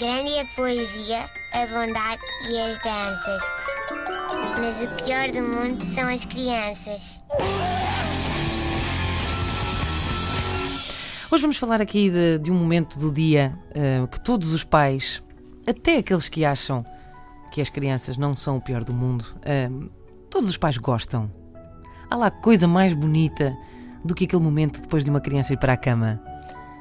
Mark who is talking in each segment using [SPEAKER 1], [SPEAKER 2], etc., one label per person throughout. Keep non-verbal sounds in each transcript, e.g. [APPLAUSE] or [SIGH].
[SPEAKER 1] Grande a poesia, a bondade e as danças. Mas o pior do mundo são as crianças.
[SPEAKER 2] Hoje vamos falar aqui de, de um momento do dia uh, que todos os pais, até aqueles que acham que as crianças não são o pior do mundo, uh, todos os pais gostam. Há lá coisa mais bonita do que aquele momento depois de uma criança ir para a cama.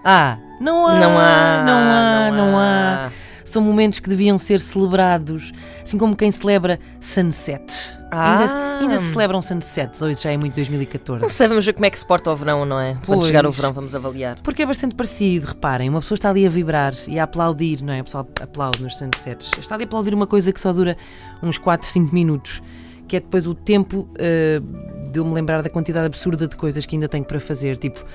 [SPEAKER 2] Ah, não há,
[SPEAKER 3] Não há,
[SPEAKER 2] não há,
[SPEAKER 3] não
[SPEAKER 2] não há.
[SPEAKER 3] há.
[SPEAKER 2] São momentos que deviam ser celebrados, assim como quem celebra sunsets.
[SPEAKER 3] Ah.
[SPEAKER 2] Ainda, ainda se celebram sunsets, ou isso já é muito 2014.
[SPEAKER 3] Não sei, vamos ver como é que se porta o verão, não é? Quando
[SPEAKER 2] Pois.
[SPEAKER 3] chegar o verão, vamos avaliar.
[SPEAKER 2] Porque é bastante parecido, reparem, uma pessoa está ali a vibrar e a aplaudir, não é? O pessoal aplaude nos sunsets. Está ali a aplaudir uma coisa que só dura uns 4, 5 minutos, que é depois o tempo eh, de eu me lembrar da quantidade absurda de coisas que ainda tenho para fazer, tipo,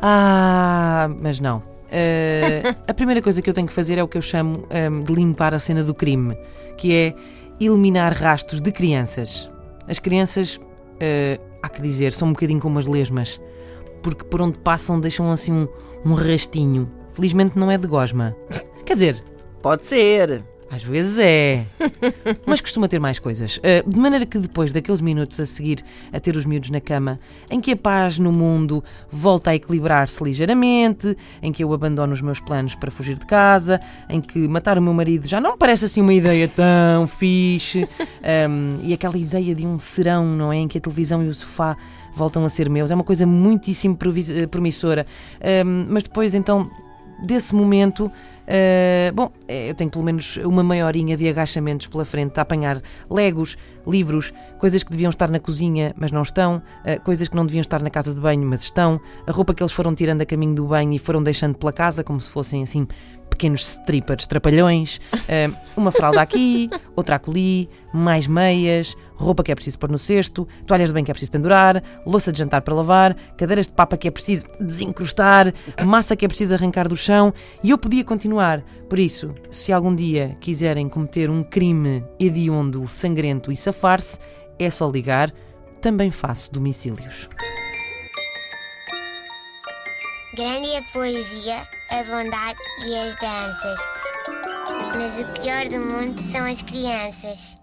[SPEAKER 2] ah, mas não. Eh, a primeira coisa que eu tenho que fazer é o que eu chamo ehm, de limpar a cena do crime, que é eliminar rastros de crianças. As crianças, eh, há que dizer, são um bocadinho como as lesmas porque por onde passam deixam assim um, um rastinho. Felizmente não é de gosma. Quer dizer,
[SPEAKER 3] Pode ser.
[SPEAKER 2] Às vezes é. [LAUGHS] Mas costuma ter mais coisas. Uh, de maneira que depois daqueles minutos a seguir a ter os miúdos na cama, em que a paz no mundo volta a equilibrar-se ligeiramente, em que eu abandono os meus planos para fugir de casa, em que matar o meu marido já não me parece assim uma ideia tão fixe, um, [LAUGHS] e aquela ideia de um serão, não é? Em que a televisão e o sofá voltam a ser meus, é uma coisa muitíssimo eh, promissora. Um, mas depois então desse momento, eh, bom, eh, eu tenho pelo menos uma meia horinha de agachamentos pela frente a apanhar legos, livros, coisas que deviam estar na cozinha, mas não estão, eh, coisas que não deviam estar na casa de banho, mas estão, a roupa que eles foram tirando a caminho do banho e foram deixando pela casa, como se fossem assim pequenos strippers trapalhões, eh, uma fralda aqui, [LAUGHS] outra acolhi, mais meias, roupa que é preciso pôr no cesto, toalhas de banho que é preciso pendurar, louça de jantar para lavar, cadeiras de papa que é preciso desencrustar, massa que é preciso arrancar do chão e eu podia continuar. Por isso, se algum dia quiserem cometer um crime hediondo, sangrento e safar-se, é só ligar. Também faço domicílios.
[SPEAKER 1] Grande a poesia, a bondade e as danças. Mas o pior do mundo são as crianças.